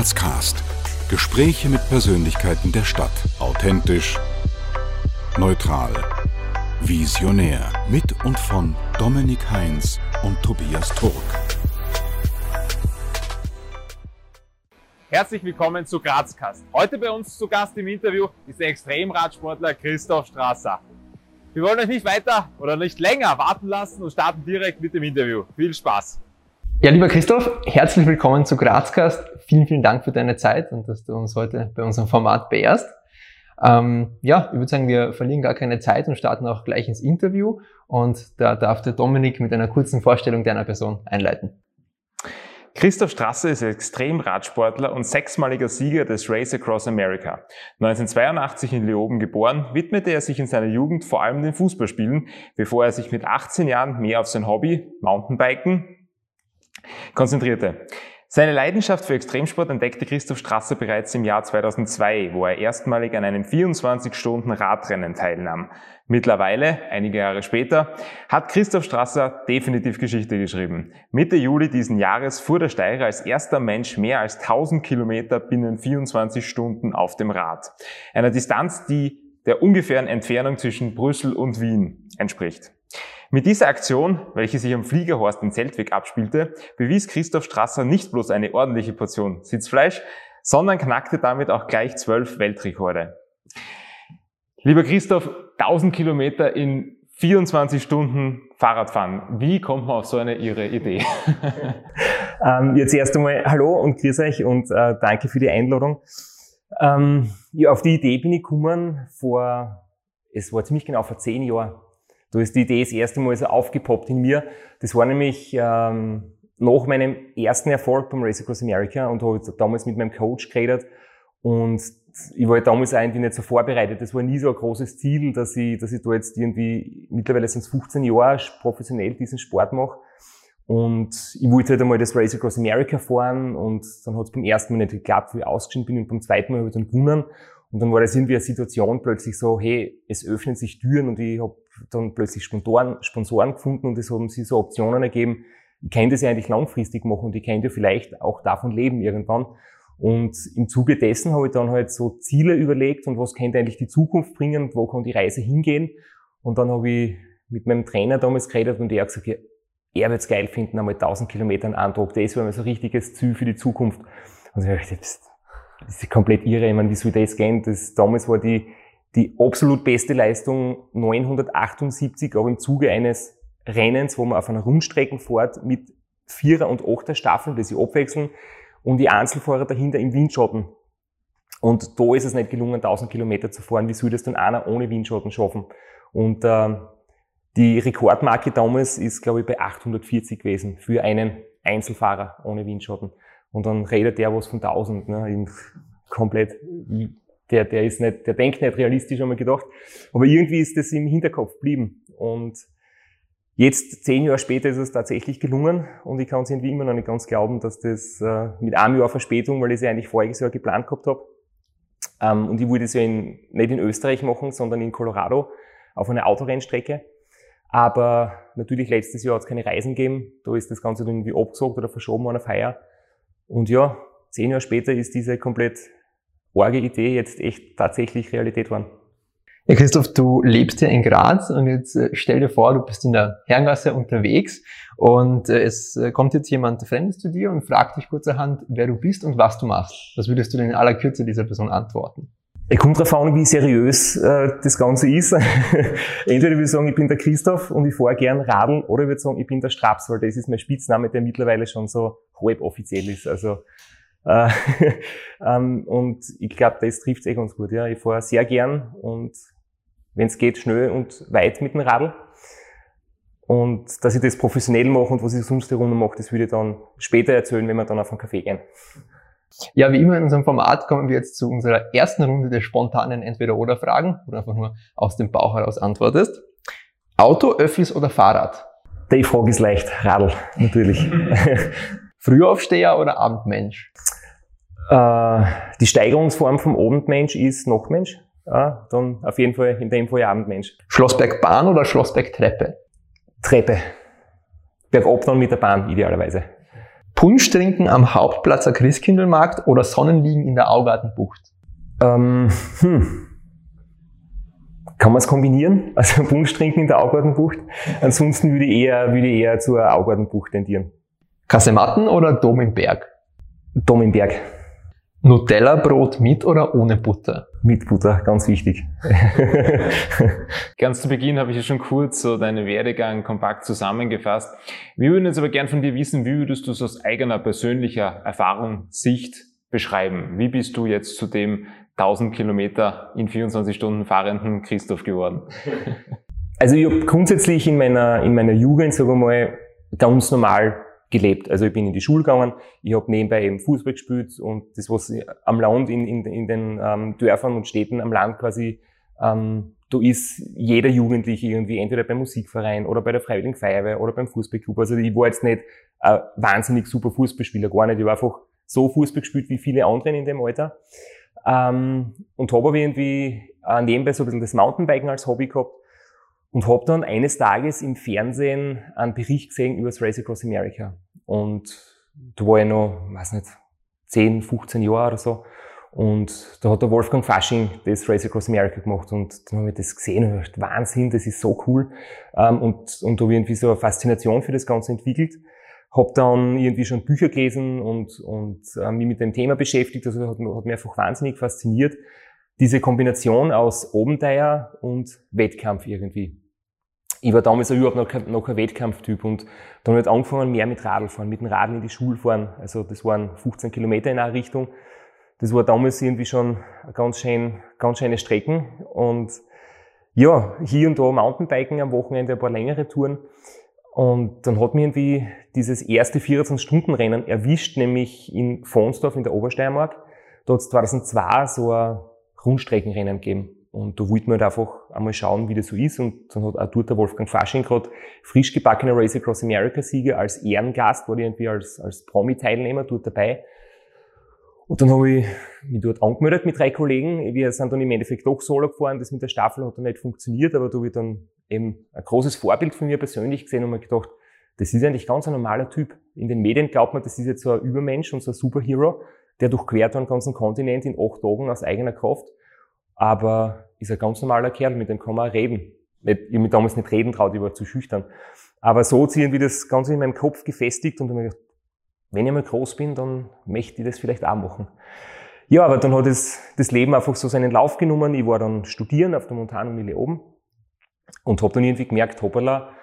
Grazcast. Gespräche mit Persönlichkeiten der Stadt. Authentisch, neutral, visionär. Mit und von Dominik Heinz und Tobias Turk. Herzlich willkommen zu Grazcast. Heute bei uns zu Gast im Interview ist der Extremradsportler Christoph Strasser. Wir wollen euch nicht weiter oder nicht länger warten lassen und starten direkt mit dem Interview. Viel Spaß! Ja, lieber Christoph, herzlich willkommen zu Grazcast. Vielen, vielen Dank für deine Zeit und dass du uns heute bei unserem Format beehrst. Ähm, ja, ich würde sagen, wir verlieren gar keine Zeit und starten auch gleich ins Interview. Und da darf der Dominik mit einer kurzen Vorstellung deiner Person einleiten. Christoph Strasser ist Extremradsportler und sechsmaliger Sieger des Race Across America. 1982 in Leoben geboren, widmete er sich in seiner Jugend vor allem den Fußballspielen, bevor er sich mit 18 Jahren mehr auf sein Hobby, Mountainbiken, konzentrierte. Seine Leidenschaft für Extremsport entdeckte Christoph Strasser bereits im Jahr 2002, wo er erstmalig an einem 24-Stunden-Radrennen teilnahm. Mittlerweile, einige Jahre später, hat Christoph Strasser definitiv Geschichte geschrieben. Mitte Juli diesen Jahres fuhr der Steirer als erster Mensch mehr als 1000 Kilometer binnen 24 Stunden auf dem Rad. Einer Distanz, die der ungefähren Entfernung zwischen Brüssel und Wien entspricht. Mit dieser Aktion, welche sich am Fliegerhorst in Zeltweg abspielte, bewies Christoph Strasser nicht bloß eine ordentliche Portion Sitzfleisch, sondern knackte damit auch gleich zwölf Weltrekorde. Lieber Christoph, 1000 Kilometer in 24 Stunden Fahrradfahren. Wie kommt man auf so eine irre Idee? ähm, jetzt erst einmal Hallo und grüß euch und äh, danke für die Einladung. Ähm, ja, auf die Idee bin ich gekommen vor, es war ziemlich genau vor zehn Jahren. Da ist die Idee das erste Mal so aufgepoppt in mir. Das war nämlich ähm, nach meinem ersten Erfolg beim Race Across America und habe damals mit meinem Coach geredet und ich war damals auch irgendwie nicht so vorbereitet. Das war nie so ein großes Ziel, dass ich, dass ich da jetzt irgendwie, mittlerweile sind es 15 Jahre professionell diesen Sport mache. Und ich wollte halt einmal das Race Across America fahren und dann hat es beim ersten Mal nicht geklappt, wie ich ausgeschieden bin und beim zweiten Mal habe ich dann gewonnen. Und dann war das irgendwie eine Situation plötzlich so, hey, es öffnen sich Türen und ich habe dann plötzlich Sponsoren, Sponsoren gefunden und es haben sich so Optionen ergeben. Ich kann das ja eigentlich langfristig machen und ich kann ja vielleicht auch davon leben irgendwann. Und im Zuge dessen habe ich dann halt so Ziele überlegt und was könnte eigentlich die Zukunft bringen und wo kann die Reise hingehen. Und dann habe ich mit meinem Trainer damals geredet und er hat gesagt, er wird es geil finden, einmal 1000 Kilometer einen Tag. Das wäre so ein richtiges Ziel für die Zukunft. Und ich habe gedacht, das ist komplett irre. Ich meine, wie soll das gehen? Das, damals war die, die absolut beste Leistung 978, aber im Zuge eines Rennens, wo man auf einer Rundstrecke fährt mit Vierer- und Achter Staffeln, die sich abwechseln, und die Einzelfahrer dahinter im Windschatten. Und da ist es nicht gelungen, 1000 Kilometer zu fahren. Wie soll das dann einer ohne Windschatten schaffen? Und äh, die Rekordmarke damals ist, glaube ich, bei 840 gewesen für einen Einzelfahrer ohne Windschatten. Und dann redet der was von 1000, ne, komplett, der, der ist nicht, der denkt nicht realistisch, haben wir gedacht. Aber irgendwie ist das im Hinterkopf geblieben. Und jetzt, zehn Jahre später, ist es tatsächlich gelungen. Und ich kann es irgendwie immer noch nicht ganz glauben, dass das äh, mit einem Jahr Verspätung, weil ich es ja eigentlich voriges Jahr geplant gehabt habe. Ähm, und ich wollte es ja in, nicht in Österreich machen, sondern in Colorado auf einer Autorennstrecke. Aber natürlich letztes Jahr hat es keine Reisen gegeben. Da ist das Ganze irgendwie abgesagt oder verschoben an eine Feier. Und ja, zehn Jahre später ist diese komplett orge Idee jetzt echt tatsächlich Realität geworden. Ja, Christoph, du lebst ja in Graz und jetzt äh, stell dir vor, du bist in der Herrengasse unterwegs und äh, es äh, kommt jetzt jemand Fremdes zu dir und fragt dich kurzerhand, wer du bist und was du machst. Was würdest du denn in aller Kürze dieser Person antworten? Es kommt darauf an, wie seriös äh, das Ganze ist. Entweder ich würde sagen, ich bin der Christoph und ich fahre gern Radl, oder ich würde sagen, ich bin der Straps, weil das ist mein Spitzname, der mittlerweile schon so halb offiziell ist. Also äh, ähm, und ich glaube, das trifft eh ganz gut. Ja, ich fahre sehr gern und wenn es geht, schnell und weit mit dem Radl. Und dass ich das professionell mache und was ich sonst herum mache, das würde ich dann später erzählen, wenn wir dann auf einen Kaffee gehen. Ja, wie immer in unserem Format kommen wir jetzt zu unserer ersten Runde der spontanen Entweder-Oder-Fragen, wo du einfach nur aus dem Bauch heraus antwortest. Auto, Öffis oder Fahrrad? Die Frage ist leicht. Radl, natürlich. Frühaufsteher oder Abendmensch? Äh, die Steigerungsform vom Abendmensch ist Nachtmensch. Ja, dann auf jeden Fall in dem Fall Abendmensch. Schlossbergbahn oder Schlossbergtreppe? Treppe. Bergab dann mit der Bahn idealerweise. Punsch trinken am Hauptplatzer Christkindlmarkt oder Sonnenliegen in der Augartenbucht? Ähm, hm. Kann man es kombinieren? Also Punsch trinken in der Augartenbucht. Ansonsten würde ich eher, würde ich eher zur Augartenbucht tendieren. Kasematten oder Dom im Berg? Dom im Berg. Nutella-Brot mit oder ohne Butter? Mit Butter, ganz wichtig. Ganz zu Beginn habe ich ja schon kurz so deinen Werdegang kompakt zusammengefasst. Wir würden jetzt aber gern von dir wissen, wie würdest du es aus eigener persönlicher Erfahrung, Sicht beschreiben? Wie bist du jetzt zu dem 1000 Kilometer in 24 Stunden fahrenden Christoph geworden? Also ich habe grundsätzlich in meiner, in meiner Jugend, sagen wir mal, ganz normal gelebt. Also ich bin in die Schule gegangen, ich habe nebenbei eben Fußball gespielt und das, was am Land, in, in, in den ähm, Dörfern und Städten am Land quasi, ähm, da ist jeder Jugendliche irgendwie entweder beim Musikverein oder bei der Freiwilligen Feuerwehr oder beim Fußballclub. Also ich war jetzt nicht ein wahnsinnig super Fußballspieler, gar nicht. Ich war einfach so Fußball gespielt wie viele anderen in dem Alter. Ähm, und habe aber irgendwie äh, nebenbei so ein bisschen das Mountainbiken als Hobby gehabt und habe dann eines Tages im Fernsehen einen Bericht gesehen über das Race Across America. Und da war ich noch, weiß nicht, 10, 15 Jahre oder so. Und da hat der Wolfgang Fasching das Race Across America gemacht und dann habe ich das gesehen und gedacht, Wahnsinn, das ist so cool. Ähm, und, und da habe ich irgendwie so eine Faszination für das Ganze entwickelt. Hab dann irgendwie schon Bücher gelesen und, und äh, mich mit dem Thema beschäftigt. Also hat, hat mich einfach wahnsinnig fasziniert. Diese Kombination aus Obenteier und Wettkampf irgendwie ich war damals überhaupt noch kein, noch kein Wettkampftyp und dann ich angefangen mehr mit Radl fahren, mit dem Radl in die Schule fahren. Also das waren 15 Kilometer in eine Richtung. Das war damals irgendwie schon ganz schön, ganz schöne Strecken und ja, hier und da Mountainbiken am Wochenende, ein paar längere Touren. Und dann hat mir irgendwie dieses erste 24-Stunden-Rennen erwischt, nämlich in Fonsdorf in der Obersteiermark. Da hat es 2002 so ein Rundstreckenrennen gegeben. Und da wollte man halt einfach einmal schauen, wie das so ist. Und dann hat auch dort der Wolfgang Fasching gerade frisch gebackener Race Across America Sieger als Ehrengast, war irgendwie als, als Promi-Teilnehmer dort dabei. Und dann habe ich mich dort angemeldet mit drei Kollegen. Wir sind dann im Endeffekt doch solo gefahren. Das mit der Staffel hat dann nicht funktioniert, aber da habe ich dann eben ein großes Vorbild von mir persönlich gesehen und mir gedacht, das ist eigentlich ganz ein normaler Typ. In den Medien glaubt man, das ist jetzt so ein Übermensch und so ein Superhero, der durchquert einen ganzen Kontinent in acht Tagen aus eigener Kraft aber ist ein ganz normaler Kerl, mit dem kann man reden. Ich habe mich damals nicht reden traut, ich war zu schüchtern. Aber so ziehen wir das Ganze in meinem Kopf gefestigt und dann habe ich gedacht, wenn ich mal groß bin, dann möchte ich das vielleicht auch machen. Ja, aber dann hat es, das Leben einfach so seinen Lauf genommen. Ich war dann studieren auf der Montanuni Leoben und habe dann irgendwie gemerkt, hoppala,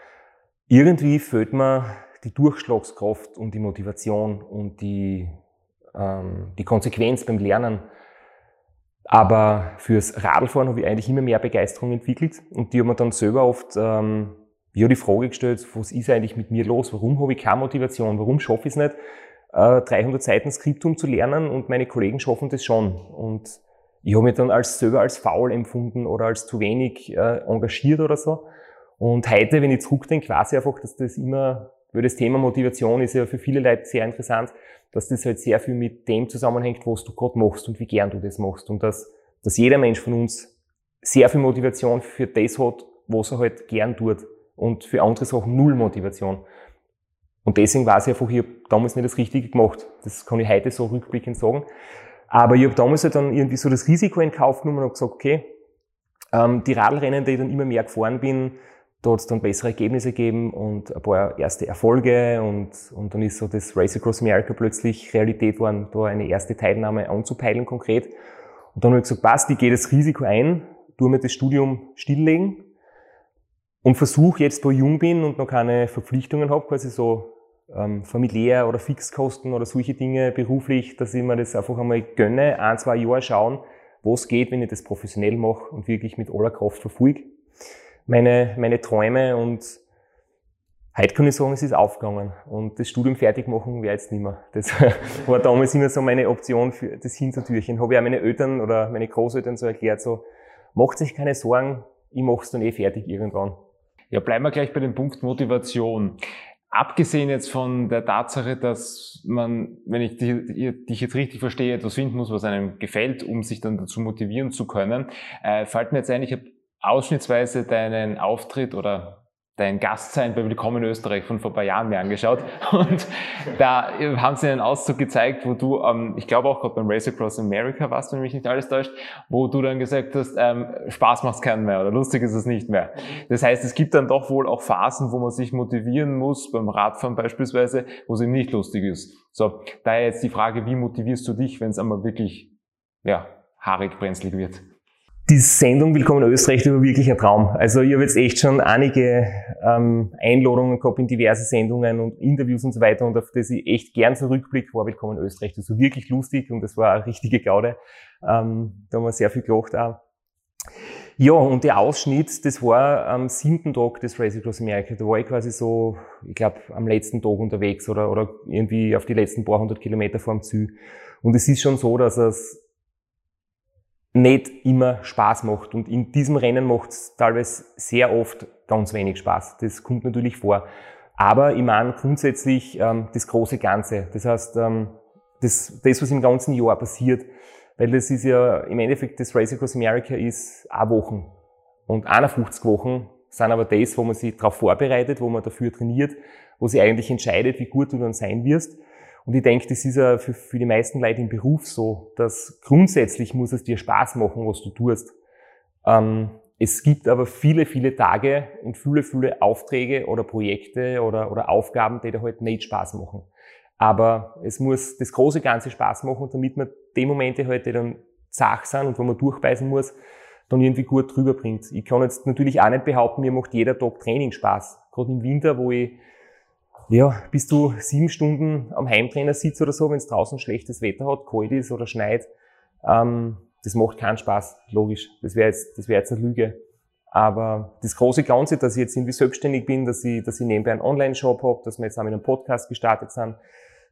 irgendwie fehlt mir die Durchschlagskraft und die Motivation und die, ähm, die Konsequenz beim Lernen. Aber fürs Radlfahren habe ich eigentlich immer mehr Begeisterung entwickelt und die haben mir dann selber oft ähm, ja, die Frage gestellt, was ist eigentlich mit mir los? Warum habe ich keine Motivation? Warum schaffe ich es nicht, äh, 300 Seiten Skriptum zu lernen und meine Kollegen schaffen das schon? Und ich habe mich dann als selber als faul empfunden oder als zu wenig äh, engagiert oder so. Und heute, wenn ich zurückdenke, weiß ich einfach, dass das immer, weil das Thema Motivation ist ja für viele Leute sehr interessant, dass das halt sehr viel mit dem zusammenhängt, was du gerade machst und wie gern du das machst. Und dass, dass jeder Mensch von uns sehr viel Motivation für das hat, was er halt gern tut. Und für andere Sachen null Motivation. Und deswegen war es einfach, ich habe damals nicht das Richtige gemacht. Das kann ich heute so rückblickend sagen. Aber ich habe damals halt dann irgendwie so das Risiko in Kauf genommen und gesagt, okay, ähm, die Radlrennen, die ich dann immer mehr gefahren bin, da hat dann bessere Ergebnisse gegeben und ein paar erste Erfolge und, und dann ist so das Race Across America plötzlich Realität geworden, da eine erste Teilnahme anzupeilen konkret. Und dann habe ich gesagt, passt, ich gehe das Risiko ein, tue mir das Studium stilllegen und versuche jetzt, wo ich jung bin und noch keine Verpflichtungen habe, quasi so ähm, familiär oder Fixkosten oder solche Dinge beruflich, dass ich mir das einfach einmal gönne, ein, zwei Jahre schauen, was geht, wenn ich das professionell mache und wirklich mit aller Kraft verfolge meine, meine Träume und heute kann ich sagen, es ist aufgegangen. Und das Studium fertig machen wäre jetzt nicht mehr. Das war damals immer so meine Option für das Hintertürchen. Habe ich auch meine Eltern oder meine Großeltern so erklärt, so, macht sich keine Sorgen, ich mach's dann eh fertig irgendwann. Ja, bleiben wir gleich bei dem Punkt Motivation. Abgesehen jetzt von der Tatsache, dass man, wenn ich dich jetzt richtig verstehe, etwas finden muss, was einem gefällt, um sich dann dazu motivieren zu können, äh, fällt mir jetzt ein, ich habe ausschnittsweise deinen Auftritt oder dein Gast sein bei Willkommen in Österreich von vor ein paar Jahren mir angeschaut. Und da haben sie einen Auszug gezeigt, wo du, ähm, ich glaube auch gerade beim Race Across America warst, wenn mich nicht alles täuscht, wo du dann gesagt hast, ähm, Spaß macht's keinen mehr oder lustig ist es nicht mehr. Das heißt, es gibt dann doch wohl auch Phasen, wo man sich motivieren muss, beim Radfahren beispielsweise, wo es eben nicht lustig ist. So, daher jetzt die Frage, wie motivierst du dich, wenn es einmal wirklich, ja, haarig brenzlig wird? Die Sendung Willkommen in Österreich war wirklich ein Traum. Also ich habe jetzt echt schon einige ähm, Einladungen gehabt in diverse Sendungen und Interviews und so weiter und auf das ich echt gern zurückblicke, war Willkommen in Österreich. Das war wirklich lustig und das war eine richtige Gaude. Ähm, da haben wir sehr viel gelacht auch. Ja, und der Ausschnitt, das war am siebten Tag des Race Across America. Da war ich quasi so, ich glaube, am letzten Tag unterwegs oder, oder irgendwie auf die letzten paar hundert Kilometer vor dem Ziel. Und es ist schon so, dass es nicht immer Spaß macht. Und in diesem Rennen macht es teilweise sehr oft ganz wenig Spaß. Das kommt natürlich vor. Aber ich meine grundsätzlich ähm, das große Ganze. Das heißt, ähm, das, das, was im ganzen Jahr passiert, weil das ist ja im Endeffekt das Race Across America ist eine Wochen. Und 51 Wochen sind aber das, wo man sich darauf vorbereitet, wo man dafür trainiert, wo sich eigentlich entscheidet, wie gut du dann sein wirst. Und ich denke, das ist ja für, für die meisten Leute im Beruf so, dass grundsätzlich muss es dir Spaß machen, was du tust. Ähm, es gibt aber viele, viele Tage und viele, viele Aufträge oder Projekte oder, oder Aufgaben, die dir halt nicht Spaß machen. Aber es muss das große Ganze Spaß machen, damit man die Momente halt, die dann zach sind und wo man durchbeißen muss, dann irgendwie gut drüber bringt. Ich kann jetzt natürlich auch nicht behaupten, mir macht jeder Tag Training Spaß. Gerade im Winter, wo ich ja, bis du sieben Stunden am Heimtrainer sitzt oder so, wenn es draußen schlechtes Wetter hat, kalt ist oder schneit, ähm, das macht keinen Spaß, logisch. Das wäre jetzt, das wäre jetzt eine Lüge. Aber das große Ganze, dass ich jetzt irgendwie selbstständig bin, dass ich, dass ich nebenbei einen Online-Shop habe, dass wir jetzt auch mit einem Podcast gestartet sind,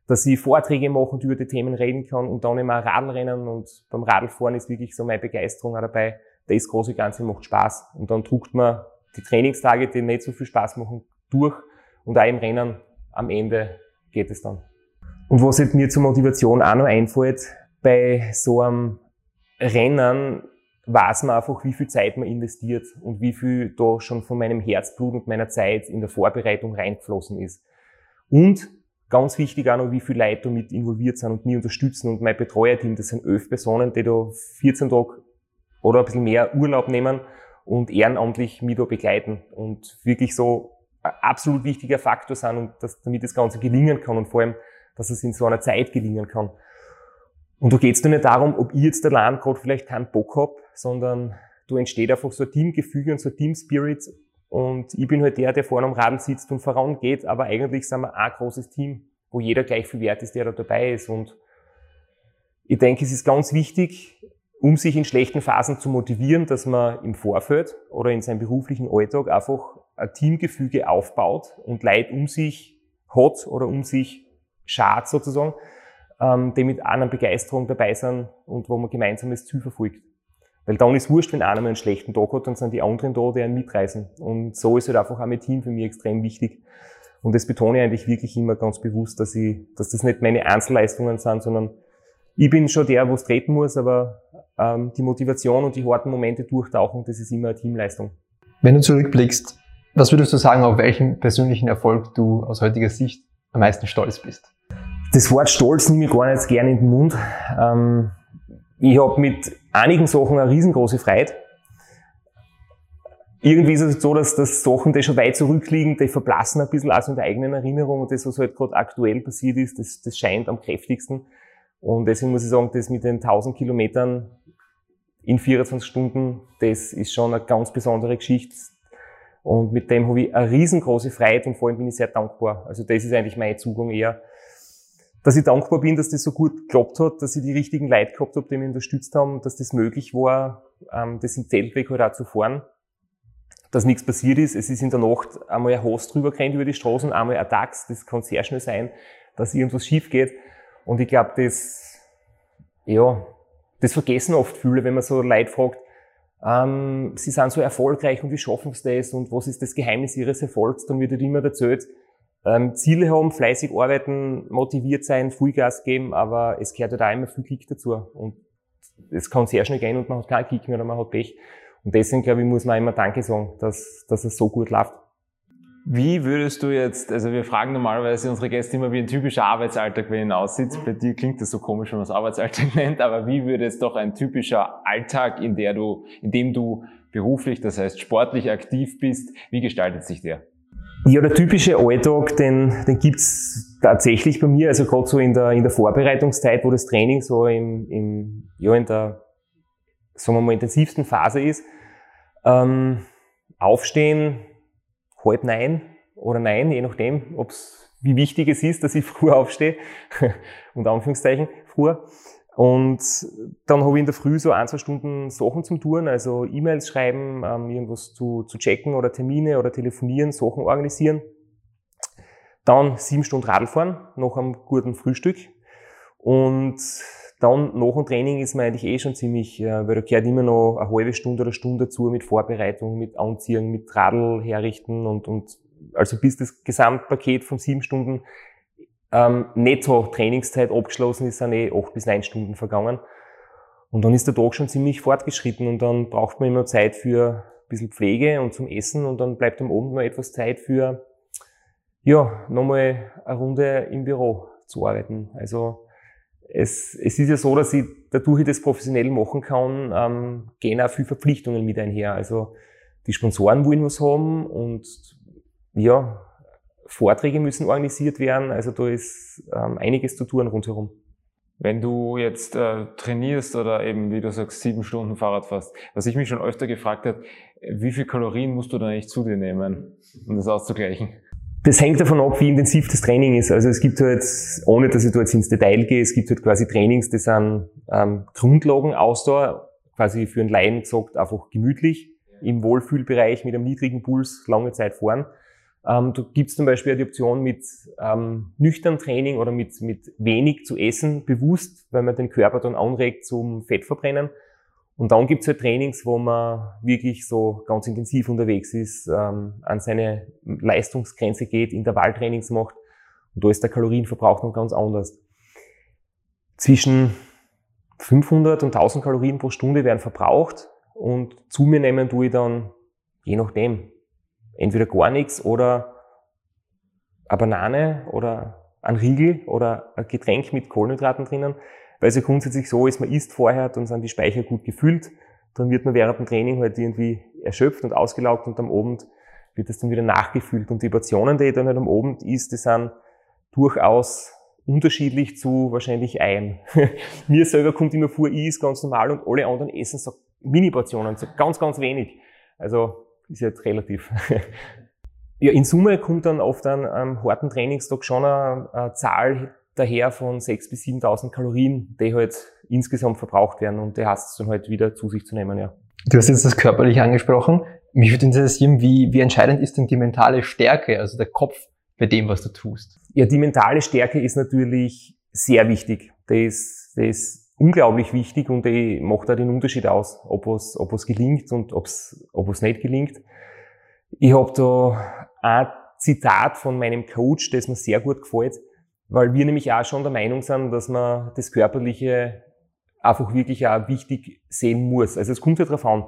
dass ich Vorträge mache und über die Themen reden kann und dann immer Radlrennen und beim Radlfahren ist wirklich so meine Begeisterung auch dabei. Das große Ganze macht Spaß und dann druckt man die Trainingstage, die nicht so viel Spaß machen, durch und auch im Rennen am Ende geht es dann. Und was halt mir zur Motivation auch noch einfällt, bei so einem Rennen weiß man einfach, wie viel Zeit man investiert und wie viel da schon von meinem Herzblut und meiner Zeit in der Vorbereitung reingeflossen ist. Und ganz wichtig auch noch, wie viele Leute damit involviert sind und mich unterstützen. Und mein Betreuerteam, das sind elf Personen, die da 14 Tage oder ein bisschen mehr Urlaub nehmen und ehrenamtlich mich da begleiten und wirklich so absolut wichtiger Faktor sind und dass, damit das Ganze gelingen kann und vor allem, dass es in so einer Zeit gelingen kann. Und da geht es nicht darum, ob ich jetzt allein gerade vielleicht keinen Bock hab, sondern da entsteht einfach so ein Teamgefüge und so ein Teamspirit und ich bin halt der, der vorne am Radl sitzt und vorangeht, aber eigentlich sind wir ein großes Team, wo jeder gleich viel wert ist, der da dabei ist und ich denke, es ist ganz wichtig, um sich in schlechten Phasen zu motivieren, dass man im Vorfeld oder in seinem beruflichen Alltag einfach ein Teamgefüge aufbaut und Leid um sich hat oder um sich schart sozusagen, ähm, die mit einer Begeisterung dabei sind und wo man gemeinsames Ziel verfolgt. Weil dann ist wurscht, wenn einer mal einen schlechten Tag hat, dann sind die anderen da, die einen mitreißen. Und so ist halt einfach auch mein Team für mich extrem wichtig. Und das betone ich eigentlich wirklich immer ganz bewusst, dass ich, dass das nicht meine Einzelleistungen sind, sondern ich bin schon der, wo es treten muss, aber ähm, die Motivation und die harten Momente durchtauchen, das ist immer eine Teamleistung. Wenn du zurückblickst, was würdest du sagen, auf welchen persönlichen Erfolg du aus heutiger Sicht am meisten stolz bist? Das Wort Stolz nehme ich gar nicht gerne in den Mund. Ähm, ich habe mit einigen Sachen eine riesengroße Freude. Irgendwie ist es so, dass das Sachen, die schon weit zurückliegen, die verblassen ein bisschen also in der eigenen Erinnerung und das, was halt gerade aktuell passiert ist, das, das scheint am kräftigsten. Und deswegen muss ich sagen, das mit den 1000 Kilometern in 24 Stunden, das ist schon eine ganz besondere Geschichte. Und mit dem habe ich eine riesengroße Freiheit und vor allem bin ich sehr dankbar. Also das ist eigentlich mein Zugang eher, dass ich dankbar bin, dass das so gut geklappt hat, dass ich die richtigen Leute gehabt habe, die mich unterstützt haben, dass das möglich war, ähm, das im Zeltweg halt auch zu fahren. Dass nichts passiert ist. Es ist in der Nacht einmal ein Host drüber gerannt über die Straßen, einmal ein Tax. Das kann sehr schnell sein, dass irgendwas schief geht. Und ich glaube, das, ja, das vergessen oft viele, wenn man so Leute fragt, ähm, sie sind so erfolgreich und wie schaffen sie das und was ist das Geheimnis ihres Erfolgs, dann wird ihnen immer erzählt, ähm, Ziele haben, fleißig arbeiten, motiviert sein, Vollgas geben, aber es gehört ja halt da immer viel Kick dazu und es kann sehr schnell gehen und man hat keinen Kick mehr oder man hat Pech. Und deswegen, glaube ich, muss man immer Danke sagen, dass, dass es so gut läuft. Wie würdest du jetzt, also wir fragen normalerweise unsere Gäste immer, wie ein typischer Arbeitsalltag bei ihnen aussieht. Bei dir klingt das so komisch, wenn man es Arbeitsalltag nennt, aber wie würde es doch ein typischer Alltag, in der du, in dem du beruflich, das heißt sportlich aktiv bist, wie gestaltet sich der? Ja, der typische Alltag, den, den gibt's tatsächlich bei mir, also gerade so in der, in der Vorbereitungszeit, wo das Training so im, im ja, in der, sagen wir mal, intensivsten Phase ist. Ähm, aufstehen, halb neun oder nein, je nachdem, ob's, wie wichtig es ist, dass ich früh aufstehe, unter Anführungszeichen, früher. Und dann habe ich in der Früh so ein, zwei Stunden Sachen zum Tun, also E-Mails schreiben, ähm, irgendwas zu, zu checken oder Termine oder telefonieren, Sachen organisieren. Dann sieben Stunden Radl fahren, nach einem guten Frühstück. Und dann nach dem Training ist man eigentlich eh schon ziemlich, äh, weil da gehört immer noch eine halbe Stunde oder Stunde dazu mit Vorbereitung, mit Anziehen, mit Radl herrichten und, und also bis das Gesamtpaket von sieben Stunden ähm, Netto-Trainingszeit abgeschlossen ist, sind eh acht bis neun Stunden vergangen. Und dann ist der Tag schon ziemlich fortgeschritten und dann braucht man immer Zeit für ein bisschen Pflege und zum Essen und dann bleibt am Abend noch etwas Zeit für, ja, nochmal eine Runde im Büro zu arbeiten. Also es, es ist ja so, dass ich, dadurch ich das professionell machen kann, ähm, gehen auch viele Verpflichtungen mit einher. Also die Sponsoren wollen was haben und ja, Vorträge müssen organisiert werden. Also da ist ähm, einiges zu tun rundherum. Wenn du jetzt äh, trainierst oder eben, wie du sagst, sieben Stunden Fahrrad fährst, was ich mich schon öfter gefragt habe, wie viel Kalorien musst du da eigentlich zu dir nehmen, um das auszugleichen? Das hängt davon ab, wie intensiv das Training ist. Also es gibt halt, ohne dass ich da jetzt ins Detail gehe, es gibt halt quasi Trainings, die sind ähm, Grundlagen, Ausdauer, quasi für einen Laien gesagt, einfach gemütlich, im Wohlfühlbereich mit einem niedrigen Puls lange Zeit fahren. Ähm, da gibt es zum Beispiel die Option mit ähm, nüchtern Training oder mit, mit wenig zu essen, bewusst, weil man den Körper dann anregt zum Fettverbrennen. Und dann gibt es halt Trainings, wo man wirklich so ganz intensiv unterwegs ist, ähm, an seine Leistungsgrenze geht, Intervalltrainings macht. Und da ist der Kalorienverbrauch dann ganz anders. Zwischen 500 und 1000 Kalorien pro Stunde werden verbraucht und zu mir nehmen tue ich dann, je nachdem, entweder gar nichts oder eine Banane oder ein Riegel oder ein Getränk mit Kohlenhydraten drinnen, weil es ja grundsätzlich so ist, man isst vorher, dann sind die Speicher gut gefüllt, dann wird man während dem Training halt irgendwie erschöpft und ausgelaugt und am Abend wird es dann wieder nachgefüllt. Und die Portionen, die ich dann halt am Abend isst, die sind durchaus unterschiedlich zu wahrscheinlich ein. Mir selber kommt immer vor, ich ist ganz normal und alle anderen essen so Mini-Portionen, so ganz, ganz wenig. Also ist jetzt relativ. ja, in Summe kommt dann oft an einem harten Trainingstag schon eine, eine Zahl daher von 6.000 bis 7.000 Kalorien, die halt insgesamt verbraucht werden und die hast du dann halt wieder zu sich zu nehmen, ja. Du hast jetzt das körperlich angesprochen. Mich würde interessieren, wie, wie entscheidend ist denn die mentale Stärke, also der Kopf bei dem, was du tust? Ja, die mentale Stärke ist natürlich sehr wichtig. Das ist, das ist unglaublich wichtig und ich mache da den Unterschied aus, ob es, ob es gelingt und ob es, ob es nicht gelingt. Ich habe da ein Zitat von meinem Coach, das mir sehr gut gefällt, weil wir nämlich auch schon der Meinung sind, dass man das Körperliche einfach wirklich auch wichtig sehen muss. Also es kommt ja darauf an,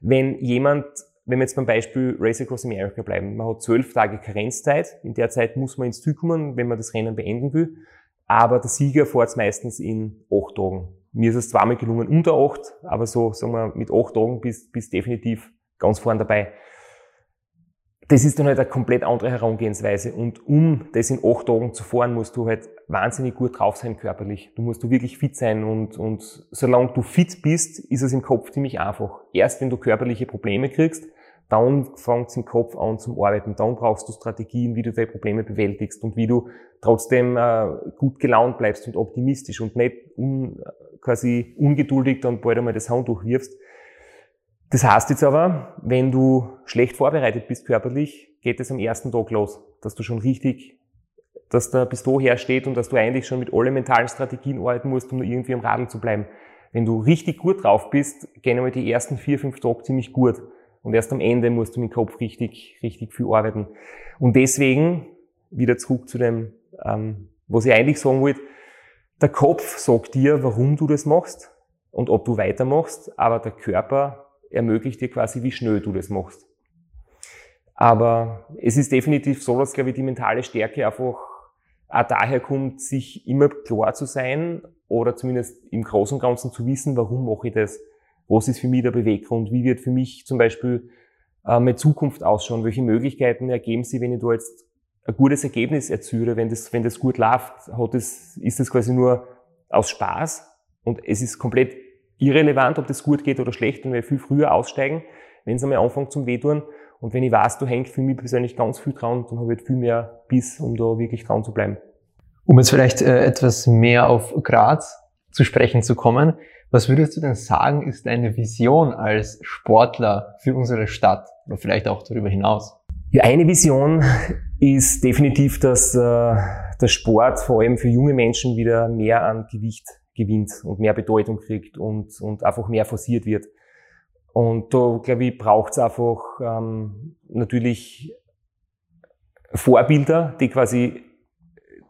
wenn jemand, wenn wir jetzt beim Beispiel Race Across America bleiben, man hat zwölf Tage Karenzzeit, in der Zeit muss man ins Ziel kommen, wenn man das Rennen beenden will aber der Sieger fährt meistens in acht Tagen. Mir ist es zweimal gelungen unter acht, aber so, sagen wir, mit acht Tagen bist, bist definitiv ganz vorn dabei. Das ist dann halt eine komplett andere Herangehensweise. Und um das in acht Tagen zu fahren, musst du halt wahnsinnig gut drauf sein körperlich. Du musst du wirklich fit sein und, und solange du fit bist, ist es im Kopf ziemlich einfach. Erst wenn du körperliche Probleme kriegst, dann fängt es im Kopf an zum Arbeiten. Dann brauchst du Strategien, wie du deine Probleme bewältigst und wie du trotzdem äh, gut gelaunt bleibst und optimistisch und nicht un, quasi ungeduldig dann bald einmal das Handtuch wirfst. Das heißt jetzt aber, wenn du schlecht vorbereitet bist körperlich, geht es am ersten Tag los, dass du schon richtig, dass der Pistol hersteht und dass du eigentlich schon mit allen mentalen Strategien arbeiten musst, um nur irgendwie am Radl zu bleiben. Wenn du richtig gut drauf bist, gehen einmal die ersten vier, fünf Tage ziemlich gut. Und erst am Ende musst du mit dem Kopf richtig, richtig viel arbeiten. Und deswegen, wieder zurück zu dem, ähm, was ich eigentlich sagen wollte, der Kopf sagt dir, warum du das machst und ob du weitermachst, aber der Körper ermöglicht dir quasi, wie schnell du das machst. Aber es ist definitiv so, dass, glaube ich, die mentale Stärke einfach auch daher kommt, sich immer klar zu sein oder zumindest im Großen und Ganzen zu wissen, warum mache ich das? Was ist für mich der Beweggrund? Wie wird für mich zum Beispiel äh, meine Zukunft ausschauen? Welche Möglichkeiten ergeben sie, wenn ich da jetzt ein gutes Ergebnis erziele, wenn das, wenn das gut läuft, hat das, ist das quasi nur aus Spaß und es ist komplett irrelevant, ob das gut geht oder schlecht und wir viel früher aussteigen, wenn es einmal anfängt zum Wehtun. Und wenn ich weiß, du hängst für mich persönlich ganz viel dran, dann habe ich halt viel mehr Biss, um da wirklich dran zu bleiben. Um jetzt vielleicht äh, etwas mehr auf Graz zu sprechen zu kommen, was würdest du denn sagen, ist deine Vision als Sportler für unsere Stadt oder vielleicht auch darüber hinaus? Ja, eine Vision ist definitiv, dass äh, der Sport vor allem für junge Menschen wieder mehr an Gewicht gewinnt und mehr Bedeutung kriegt und, und einfach mehr forciert wird. Und da, glaube ich, braucht es einfach ähm, natürlich Vorbilder, die quasi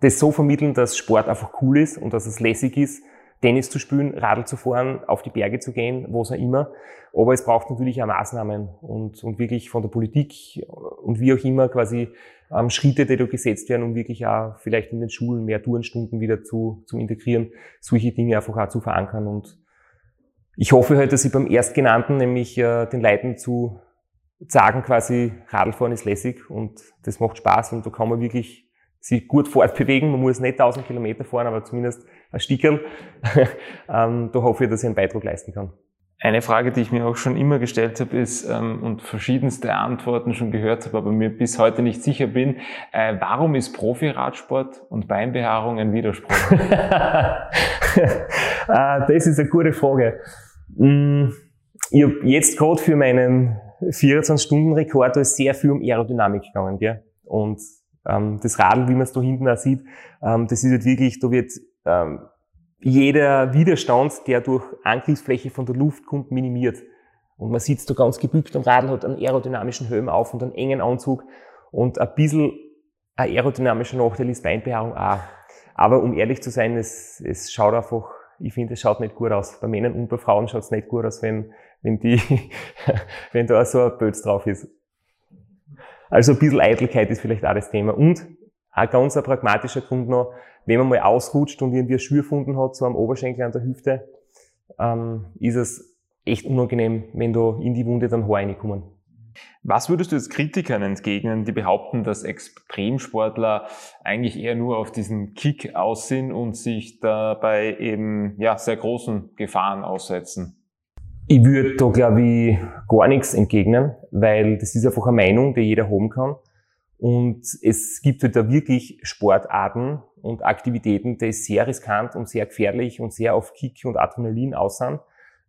das so vermitteln, dass Sport einfach cool ist und dass es lässig ist, Tennis zu spielen, Radl zu fahren, auf die Berge zu gehen, was auch immer. Aber es braucht natürlich auch Maßnahmen und, und wirklich von der Politik und wie auch immer quasi ähm, Schritte, die da gesetzt werden, um wirklich auch vielleicht in den Schulen mehr Tourenstunden wieder zu, zu integrieren, solche Dinge einfach auch zu verankern. Und ich hoffe halt, dass ich beim Erstgenannten, nämlich äh, den Leuten zu sagen, quasi Radlfahren ist lässig und das macht Spaß und da kann man wirklich sich gut fortbewegen. Man muss nicht 1000 Kilometer fahren, aber zumindest ein Stickerl. ähm, da hoffe ich, dass ich einen Beitrag leisten kann. Eine Frage, die ich mir auch schon immer gestellt habe, ist ähm, und verschiedenste Antworten schon gehört habe, aber mir bis heute nicht sicher bin, äh, warum ist Profi-Radsport und Beinbehaarung ein Widerspruch? Ah, das ist eine gute Frage. Mm, ich habe jetzt gerade für meinen 24-Stunden-Rekord sehr viel um Aerodynamik gegangen. Gell? Und ähm, das Radl, wie man es da hinten auch sieht, ähm, das ist halt wirklich, da wird ähm, jeder Widerstand, der durch Angriffsfläche von der Luft kommt, minimiert. Und man sitzt da ganz gebückt am Radl, hat einen aerodynamischen Helm auf und einen engen Anzug und ein bisschen ein aerodynamischer Nachteil ist Beinbehaarung auch. Aber um ehrlich zu sein, es, es schaut einfach, ich finde, es schaut nicht gut aus. Bei Männern und bei Frauen schaut es nicht gut aus, wenn, wenn die, wenn da so ein Pölz drauf ist. Also ein bisschen Eitelkeit ist vielleicht auch das Thema. Und ein ganz ein pragmatischer Grund noch, wenn man mal ausrutscht und irgendwie ein Schür gefunden hat, so am Oberschenkel an der Hüfte, ähm, ist es echt unangenehm, wenn da in die Wunde dann Haare reinkommen. Was würdest du jetzt Kritikern entgegnen, die behaupten, dass Extremsportler eigentlich eher nur auf diesen Kick aus sind und sich dabei eben ja, sehr großen Gefahren aussetzen? Ich würde da, glaube ich, gar nichts entgegnen, weil das ist einfach eine Meinung, die jeder haben kann. Und es gibt halt da wirklich Sportarten und Aktivitäten, die sehr riskant und sehr gefährlich und sehr auf Kick und Adrenalin aussehen.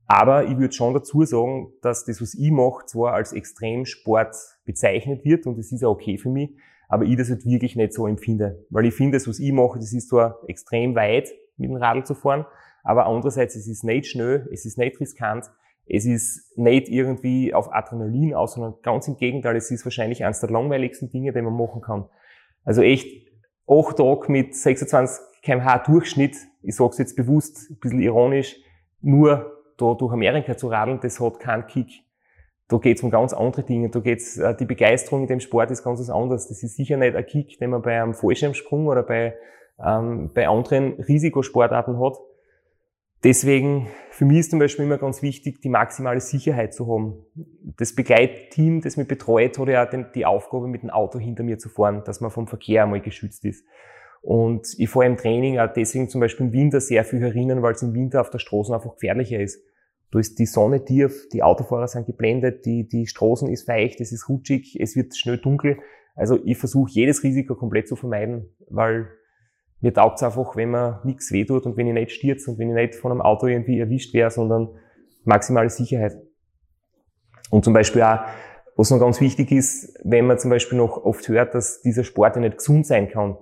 Aber ich würde schon dazu sagen, dass das, was ich mache, zwar als Extremsport bezeichnet wird und das ist ja okay für mich, aber ich das halt wirklich nicht so empfinde. Weil ich finde, das, was ich mache, das ist zwar extrem weit, mit dem Radl zu fahren, aber andererseits, es ist nicht schnell, es ist nicht riskant, es ist nicht irgendwie auf Adrenalin aus, sondern ganz im Gegenteil, es ist wahrscheinlich eines der langweiligsten Dinge, die man machen kann. Also echt acht Tage mit 26 kmh Durchschnitt, ich sage es jetzt bewusst, ein bisschen ironisch, nur da durch Amerika zu radeln, das hat keinen Kick. Da geht's um ganz andere Dinge. Da geht's, äh, die Begeisterung in dem Sport ist ganz was anderes. Das ist sicher nicht ein Kick, den man bei einem Fallschirmsprung oder bei, ähm, bei anderen Risikosportarten hat. Deswegen, für mich ist zum Beispiel immer ganz wichtig, die maximale Sicherheit zu haben. Das Begleitteam, das mich betreut, hat ja auch die Aufgabe, mit dem Auto hinter mir zu fahren, dass man vom Verkehr einmal geschützt ist. Und ich fahre im Training auch deswegen zum Beispiel im Winter sehr viel herinnen, weil es im Winter auf der Straße einfach gefährlicher ist. Da ist die Sonne tief, die Autofahrer sind geblendet, die, die Straßen ist feucht, es ist rutschig, es wird schnell dunkel. Also ich versuche jedes Risiko komplett zu vermeiden, weil mir taugt es einfach, wenn man nichts wehtut und wenn ich nicht stürze und wenn ich nicht von einem Auto irgendwie erwischt wäre, sondern maximale Sicherheit. Und zum Beispiel auch, was noch ganz wichtig ist, wenn man zum Beispiel noch oft hört, dass dieser Sport ja nicht gesund sein kann.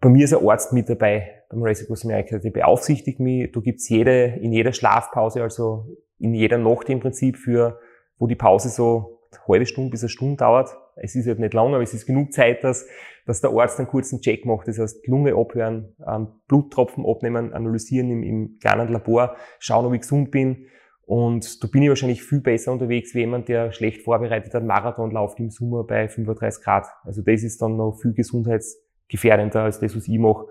Bei mir ist ein Arzt mit dabei beim Racing Across America, der beaufsichtigt mich. Da gibt's jede, in jeder Schlafpause, also in jeder Nacht im Prinzip, für, wo die Pause so halbe Stunde bis eine Stunde dauert. Es ist halt nicht lang, aber es ist genug Zeit, dass dass der Arzt einen kurzen Check macht, das heißt Lunge abhören, ähm, Bluttropfen abnehmen, analysieren im, im kleinen Labor, schauen, ob ich gesund bin. Und da bin ich wahrscheinlich viel besser unterwegs wie jemand, der schlecht vorbereitet einen Marathon läuft im Sommer bei 35 Grad. Also das ist dann noch viel gesundheitsgefährdender als das, was ich mache,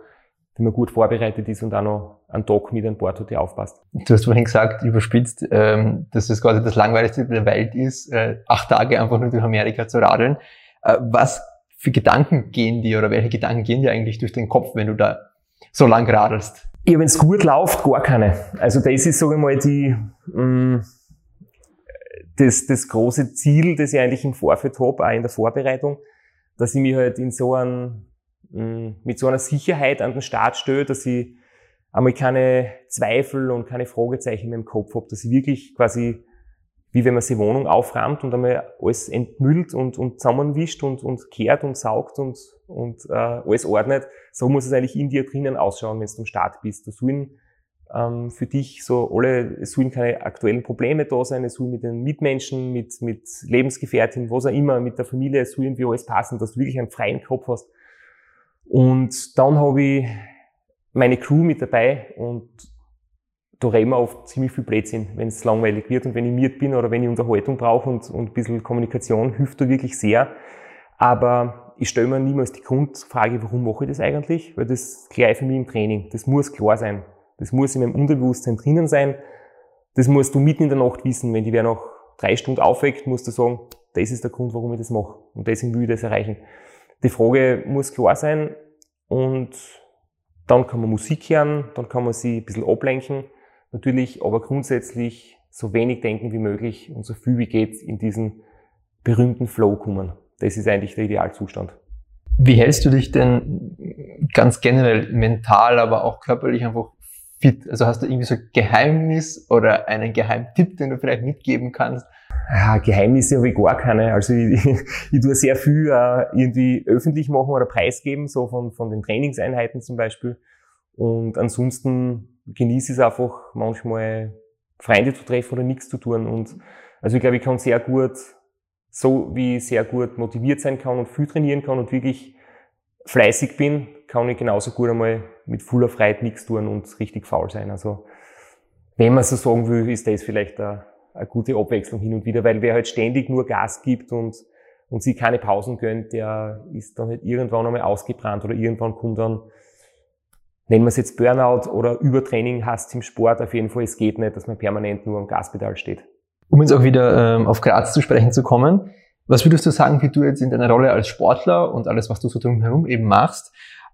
wenn man gut vorbereitet ist und auch noch einen Tag mit einem Bordhotel aufpasst. Du hast vorhin gesagt, überspitzt, ähm, dass es quasi das langweiligste der Welt ist, äh, acht Tage einfach nur durch Amerika zu radeln. Äh, was für Gedanken gehen dir oder welche Gedanken gehen dir eigentlich durch den Kopf, wenn du da so lang radelst? Ja, wenn es gut läuft, gar keine. Also das ist, sage ich mal, die, mh, mm, das, das große Ziel, das ich eigentlich im Vorfeld habe, auch in der Vorbereitung, dass ich mich halt in so einem, mit so einer Sicherheit an den Start stelle, dass ich einmal keine Zweifel und keine Fragezeichen in meinem Kopf habe, dass ich wirklich quasi wie wenn man die Wohnung aufräumt und einmal alles entmüllt und, und zusammenwischt und, und kehrt und saugt und, und äh, alles ordnet. So muss es eigentlich in dir drinnen ausschauen, wenn du am Start bist. Da sollen ähm, für dich so alle, es sollen keine aktuellen Probleme da sein, es sollen mit den Mitmenschen, mit, mit Lebensgefährtin, was auch immer, mit der Familie, es soll irgendwie alles passen, dass du wirklich einen freien Kopf hast. Und dann habe ich meine Crew mit dabei und da reden wir oft ziemlich viel Blödsinn, wenn es langweilig wird und wenn ich miert bin oder wenn ich Unterhaltung brauche und, und ein bisschen Kommunikation hilft da wirklich sehr. Aber ich stelle mir niemals die Grundfrage, warum mache ich das eigentlich? Weil das gleich für mich im Training. Das muss klar sein. Das muss in meinem Unterbewusstsein drinnen sein. Das musst du mitten in der Nacht wissen. Wenn die wer noch drei Stunden aufweckt, musst du sagen, das ist der Grund, warum ich das mache. Und deswegen will ich das erreichen. Die Frage muss klar sein und dann kann man Musik hören, dann kann man sie ein bisschen ablenken Natürlich aber grundsätzlich so wenig denken wie möglich und so viel wie geht in diesen berühmten Flow kommen. Das ist eigentlich der Idealzustand. Wie hältst du dich denn ganz generell mental, aber auch körperlich einfach fit? Also hast du irgendwie so ein Geheimnis oder einen Geheimtipp, den du vielleicht mitgeben kannst? Ja, Geheimnisse habe ich gar keine. Also ich, ich, ich tue sehr viel äh, irgendwie öffentlich machen oder preisgeben, so von, von den Trainingseinheiten zum Beispiel. Und ansonsten genieße es einfach manchmal Freunde zu treffen oder nichts zu tun. Und also ich glaube, ich kann sehr gut, so wie ich sehr gut motiviert sein kann und viel trainieren kann und wirklich fleißig bin, kann ich genauso gut einmal mit voller Freiheit nichts tun und richtig faul sein. Also wenn man so sagen will, ist das vielleicht eine, eine gute Abwechslung hin und wieder, weil wer halt ständig nur Gas gibt und, und sich keine Pausen gönnt, der ist dann halt irgendwann einmal ausgebrannt oder irgendwann kommt dann nennen wir es jetzt Burnout oder Übertraining hast im Sport, auf jeden Fall, es geht nicht, dass man permanent nur am Gaspedal steht. Um jetzt auch wieder ähm, auf Graz zu sprechen zu kommen, was würdest du sagen, wie du jetzt in deiner Rolle als Sportler und alles, was du so drumherum eben machst,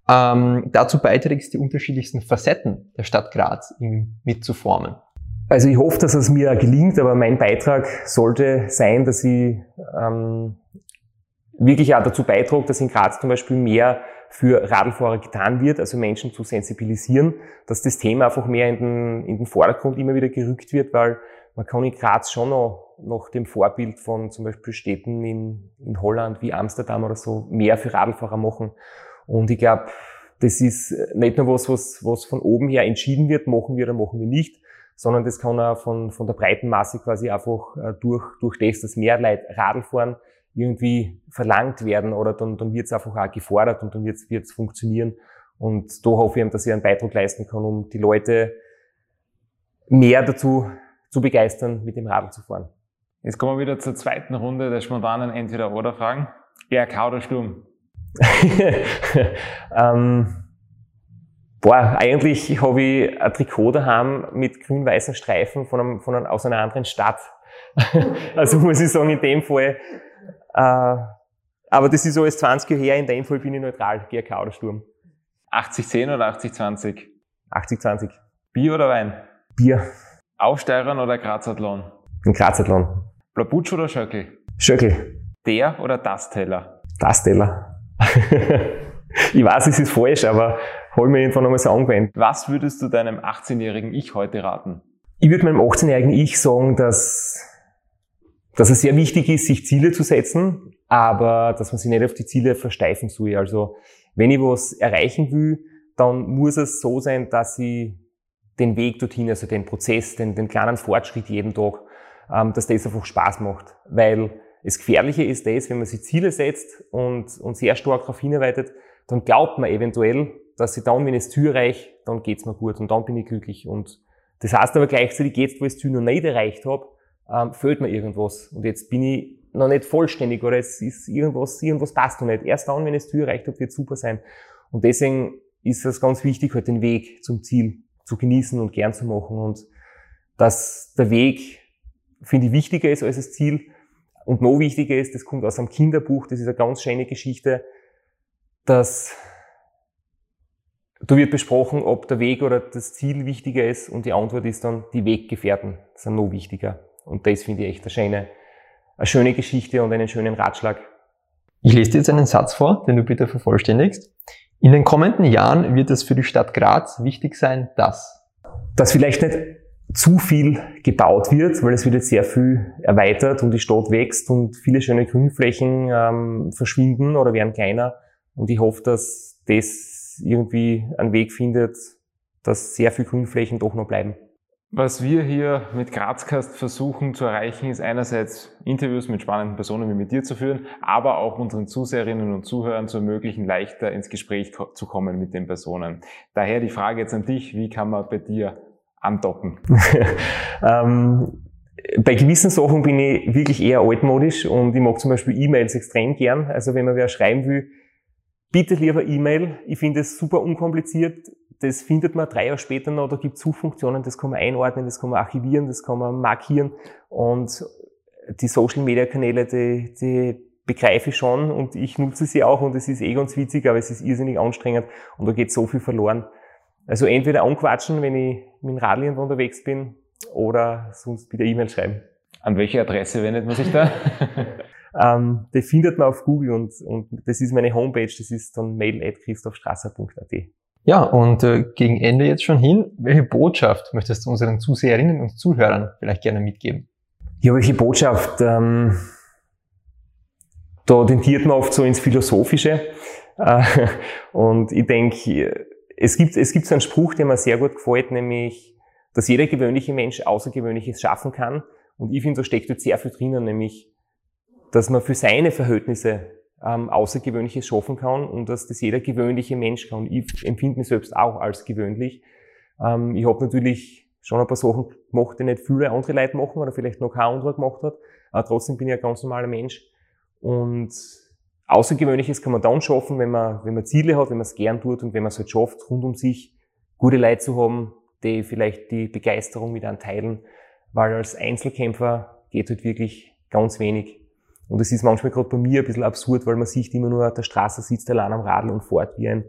ähm, dazu beiträgst, die unterschiedlichsten Facetten der Stadt Graz mitzuformen? Also ich hoffe, dass es mir gelingt, aber mein Beitrag sollte sein, dass ich ähm, wirklich auch dazu beitrage, dass in Graz zum Beispiel mehr für Radlfahrer getan wird, also Menschen zu sensibilisieren, dass das Thema einfach mehr in den, in den Vordergrund immer wieder gerückt wird, weil man kann in Graz schon noch nach dem Vorbild von zum Beispiel Städten in, in Holland wie Amsterdam oder so mehr für Radlfahrer machen. Und ich glaube, das ist nicht nur was, was, was von oben her entschieden wird, machen wir oder machen wir nicht, sondern das kann auch von, von der breiten Masse quasi einfach äh, durch, durch das, dass mehr Leute Radl fahren, irgendwie verlangt werden oder dann, dann wird es einfach auch gefordert und dann wird es funktionieren. Und da hoffe ich, dass ich einen Beitrag leisten kann, um die Leute mehr dazu zu begeistern, mit dem Radl zu fahren. Jetzt kommen wir wieder zur zweiten Runde der spontanen Entweder-Oder-Fragen. GRK oder Sturm? ähm, boah, eigentlich habe ich ein Trikot daheim mit grün-weißen Streifen von einem, von einem, aus einer anderen Stadt. also muss ich sagen, in dem Fall äh, aber das ist so alles 20 Jahre her, in dem Fall bin ich neutral, GRK oder Sturm. 80-10 oder 80-20? 80-20. Bier oder Wein? Bier. Aufsteigern oder Grazathlon? Ein Grazathlon. Blabutsch oder Schöckel? Schöckel. Der oder das Teller? Das Teller. ich weiß, es ist falsch, aber hol mir irgendwann einmal so angewendet. Was würdest du deinem 18-jährigen Ich heute raten? Ich würde meinem 18-jährigen Ich sagen, dass dass es sehr wichtig ist, sich Ziele zu setzen, aber dass man sich nicht auf die Ziele versteifen soll. Also wenn ich was erreichen will, dann muss es so sein, dass ich den Weg dorthin, also den Prozess, den, den kleinen Fortschritt jeden Tag, ähm, dass das einfach Spaß macht. Weil das Gefährliche ist das, wenn man sich Ziele setzt und, und sehr stark darauf hinarbeitet, dann glaubt man eventuell, dass ich dann, wenn ich es Ziel erreiche, dann geht's mir gut und dann bin ich glücklich. Und Das heißt aber gleichzeitig, jetzt, wo ich das Ziel noch nicht erreicht habe, ähm, fehlt mir irgendwas. Und jetzt bin ich noch nicht vollständig oder es ist irgendwas, irgendwas passt noch nicht. Erst dann, wenn ich das Ziel erreicht habe, wird super sein. Und deswegen ist es ganz wichtig, halt den Weg zum Ziel zu genießen und gern zu machen und dass der Weg, finde ich, wichtiger ist als das Ziel. Und noch wichtiger ist, das kommt aus einem Kinderbuch, das ist eine ganz schöne Geschichte, dass da wird besprochen, ob der Weg oder das Ziel wichtiger ist und die Antwort ist dann, die Weggefährten sind noch wichtiger. Und das finde ich echt eine schöne, eine schöne Geschichte und einen schönen Ratschlag. Ich lese dir jetzt einen Satz vor, den du bitte vervollständigst. In den kommenden Jahren wird es für die Stadt Graz wichtig sein, dass dass vielleicht nicht zu viel gebaut wird, weil es wird jetzt sehr viel erweitert und die Stadt wächst und viele schöne Grünflächen ähm, verschwinden oder werden kleiner. Und ich hoffe, dass das irgendwie einen Weg findet, dass sehr viele Grünflächen doch noch bleiben. Was wir hier mit Grazcast versuchen zu erreichen, ist einerseits Interviews mit spannenden Personen wie mit dir zu führen, aber auch unseren Zuseherinnen und Zuhörern zu ermöglichen, leichter ins Gespräch zu kommen mit den Personen. Daher die Frage jetzt an dich, wie kann man bei dir andocken? ähm, bei gewissen Sachen bin ich wirklich eher altmodisch und ich mag zum Beispiel E-Mails extrem gern. Also wenn man wer schreiben will, bitte lieber E-Mail. Ich finde es super unkompliziert. Das findet man drei Jahre später noch. Da gibt es Suchfunktionen, das kann man einordnen, das kann man archivieren, das kann man markieren. Und die Social Media Kanäle, die, die begreife ich schon und ich nutze sie auch und es ist eh ganz witzig, aber es ist irrsinnig anstrengend und da geht so viel verloren. Also entweder anquatschen, wenn ich mit dem Radl irgendwo unterwegs bin, oder sonst wieder E-Mail schreiben. An welche Adresse wendet man sich da? ähm, die findet man auf Google und, und das ist meine Homepage, das ist dann mail.christophstrasser.at. Ja, und äh, gegen Ende jetzt schon hin, welche Botschaft möchtest du unseren Zuseherinnen und Zuhörern vielleicht gerne mitgeben? Ja, welche Botschaft? Ähm, da tendiert man oft so ins Philosophische. Äh, und ich denke, es gibt, es gibt so einen Spruch, der mir sehr gut gefällt, nämlich, dass jeder gewöhnliche Mensch Außergewöhnliches schaffen kann. Und ich finde, da steckt jetzt sehr viel drinnen, nämlich, dass man für seine Verhältnisse ähm, Außergewöhnliches schaffen kann und dass das jeder gewöhnliche Mensch kann. Ich empfinde mich selbst auch als gewöhnlich. Ähm, ich habe natürlich schon ein paar Sachen gemacht, die nicht viele andere Leute machen oder vielleicht noch kein anderer gemacht hat. Aber trotzdem bin ich ein ganz normaler Mensch. Und Außergewöhnliches kann man dann schaffen, wenn man, wenn man Ziele hat, wenn man es gern tut und wenn man es halt schafft, rund um sich gute Leute zu haben, die vielleicht die Begeisterung mit einem teilen, weil als Einzelkämpfer geht halt wirklich ganz wenig. Und es ist manchmal gerade bei mir ein bisschen absurd, weil man sieht immer nur, der Straße sitzt allein am Radl und fährt wie ein,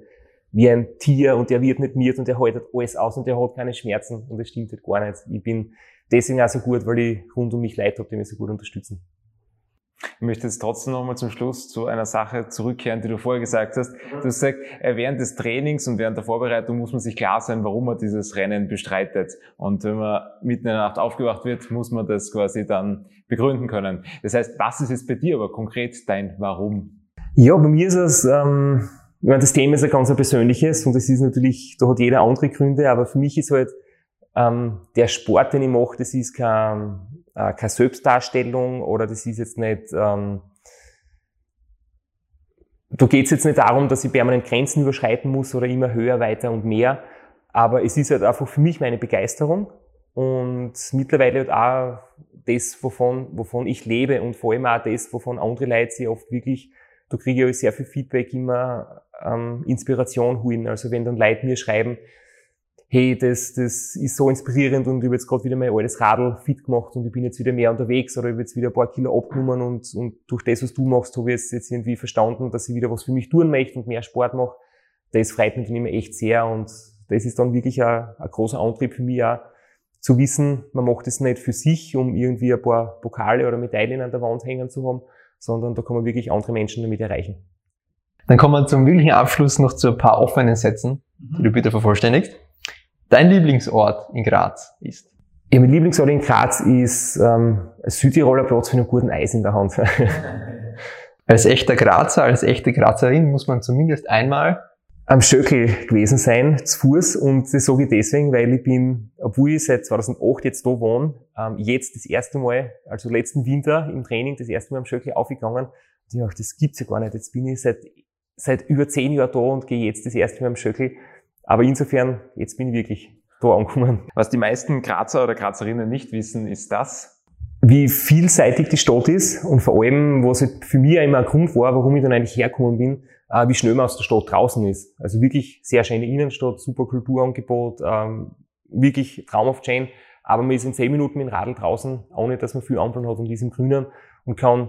wie ein Tier und der wird nicht miert und der haltet alles aus und der hat keine Schmerzen und das stimmt halt gar nicht. Ich bin deswegen auch so gut, weil ich rund um mich Leute habe, die mich so gut unterstützen. Ich möchte jetzt trotzdem nochmal zum Schluss zu einer Sache zurückkehren, die du vorher gesagt hast. Du hast gesagt, äh, während des Trainings und während der Vorbereitung muss man sich klar sein, warum man dieses Rennen bestreitet. Und wenn man mitten in der Nacht aufgewacht wird, muss man das quasi dann begründen können. Das heißt, was ist jetzt bei dir aber konkret dein Warum? Ja, bei mir ist es, ähm, ich meine, das Thema ist ein ganz persönliches und es ist natürlich, da hat jeder andere Gründe, aber für mich ist halt ähm, der Sport, den ich mache, das ist kein äh, keine Selbstdarstellung oder das ist jetzt nicht, ähm, da geht es jetzt nicht darum, dass ich permanent Grenzen überschreiten muss oder immer höher, weiter und mehr, aber es ist halt einfach für mich meine Begeisterung und mittlerweile halt auch das, wovon, wovon ich lebe und vor allem auch das, wovon andere Leute sich oft wirklich, da kriege ich sehr viel Feedback, immer ähm, Inspiration holen. Also wenn dann Leute mir schreiben, hey, das, das ist so inspirierend und ich habe jetzt gerade wieder mein altes Radl fit gemacht und ich bin jetzt wieder mehr unterwegs oder ich habe jetzt wieder ein paar Kilo abgenommen und, und durch das, was du machst, habe ich jetzt, jetzt irgendwie verstanden, dass ich wieder was für mich tun möchte und mehr Sport mache. Das freut mich dann immer echt sehr und das ist dann wirklich ein, ein großer Antrieb für mich auch, zu wissen, man macht es nicht für sich, um irgendwie ein paar Pokale oder Medaillen an der Wand hängen zu haben, sondern da kann man wirklich andere Menschen damit erreichen. Dann kommen wir zum wirklichen Abschluss noch zu ein paar offenen Sätzen, die du bitte vervollständigst dein Lieblingsort in Graz ist? Ja, mein Lieblingsort in Graz ist ähm, ein Südtiroler Platz für einen guten Eis in der Hand. als echter Grazer, als echte Grazerin muss man zumindest einmal am Schöckel gewesen sein, zu Fuß. Und das sage ich deswegen, weil ich bin, obwohl ich seit 2008 jetzt da wohne, ähm, jetzt das erste Mal, also letzten Winter im Training, das erste Mal am Schöckel aufgegangen. Und ich dachte, das gibt's ja gar nicht. Jetzt bin ich seit, seit über zehn Jahren da und gehe jetzt das erste Mal am Schöckel. Aber insofern, jetzt bin ich wirklich da angekommen. Was die meisten Grazer oder Grazerinnen nicht wissen, ist das, wie vielseitig die Stadt ist und vor allem, was halt für mich immer ein Grund war, warum ich dann eigentlich hergekommen bin, äh, wie schnell man aus der Stadt draußen ist. Also wirklich sehr schöne Innenstadt, super Kulturangebot, ähm, wirklich traumhaft schön. Aber man ist in zehn Minuten mit dem Radl draußen, ohne dass man viel Ampeln hat und ist im Grünen und kann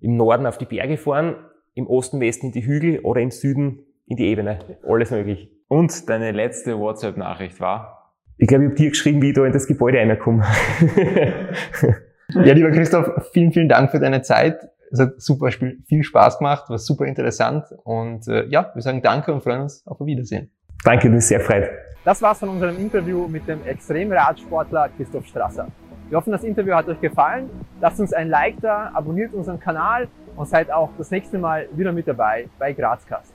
im Norden auf die Berge fahren, im Osten, Westen in die Hügel oder im Süden in die Ebene. Alles möglich. Und deine letzte WhatsApp-Nachricht war? Ich glaube, ich habe dir geschrieben, wie ich da in das Gebäude reinkomme. ja, lieber Christoph, vielen, vielen Dank für deine Zeit. Es hat super viel Spaß gemacht, war super interessant und äh, ja, wir sagen danke und freuen uns auf ein Wiedersehen. Danke, du bist sehr frei. Das war's von unserem Interview mit dem Extremradsportler Christoph Strasser. Wir hoffen, das Interview hat euch gefallen. Lasst uns ein Like da, abonniert unseren Kanal und seid auch das nächste Mal wieder mit dabei bei Grazcast.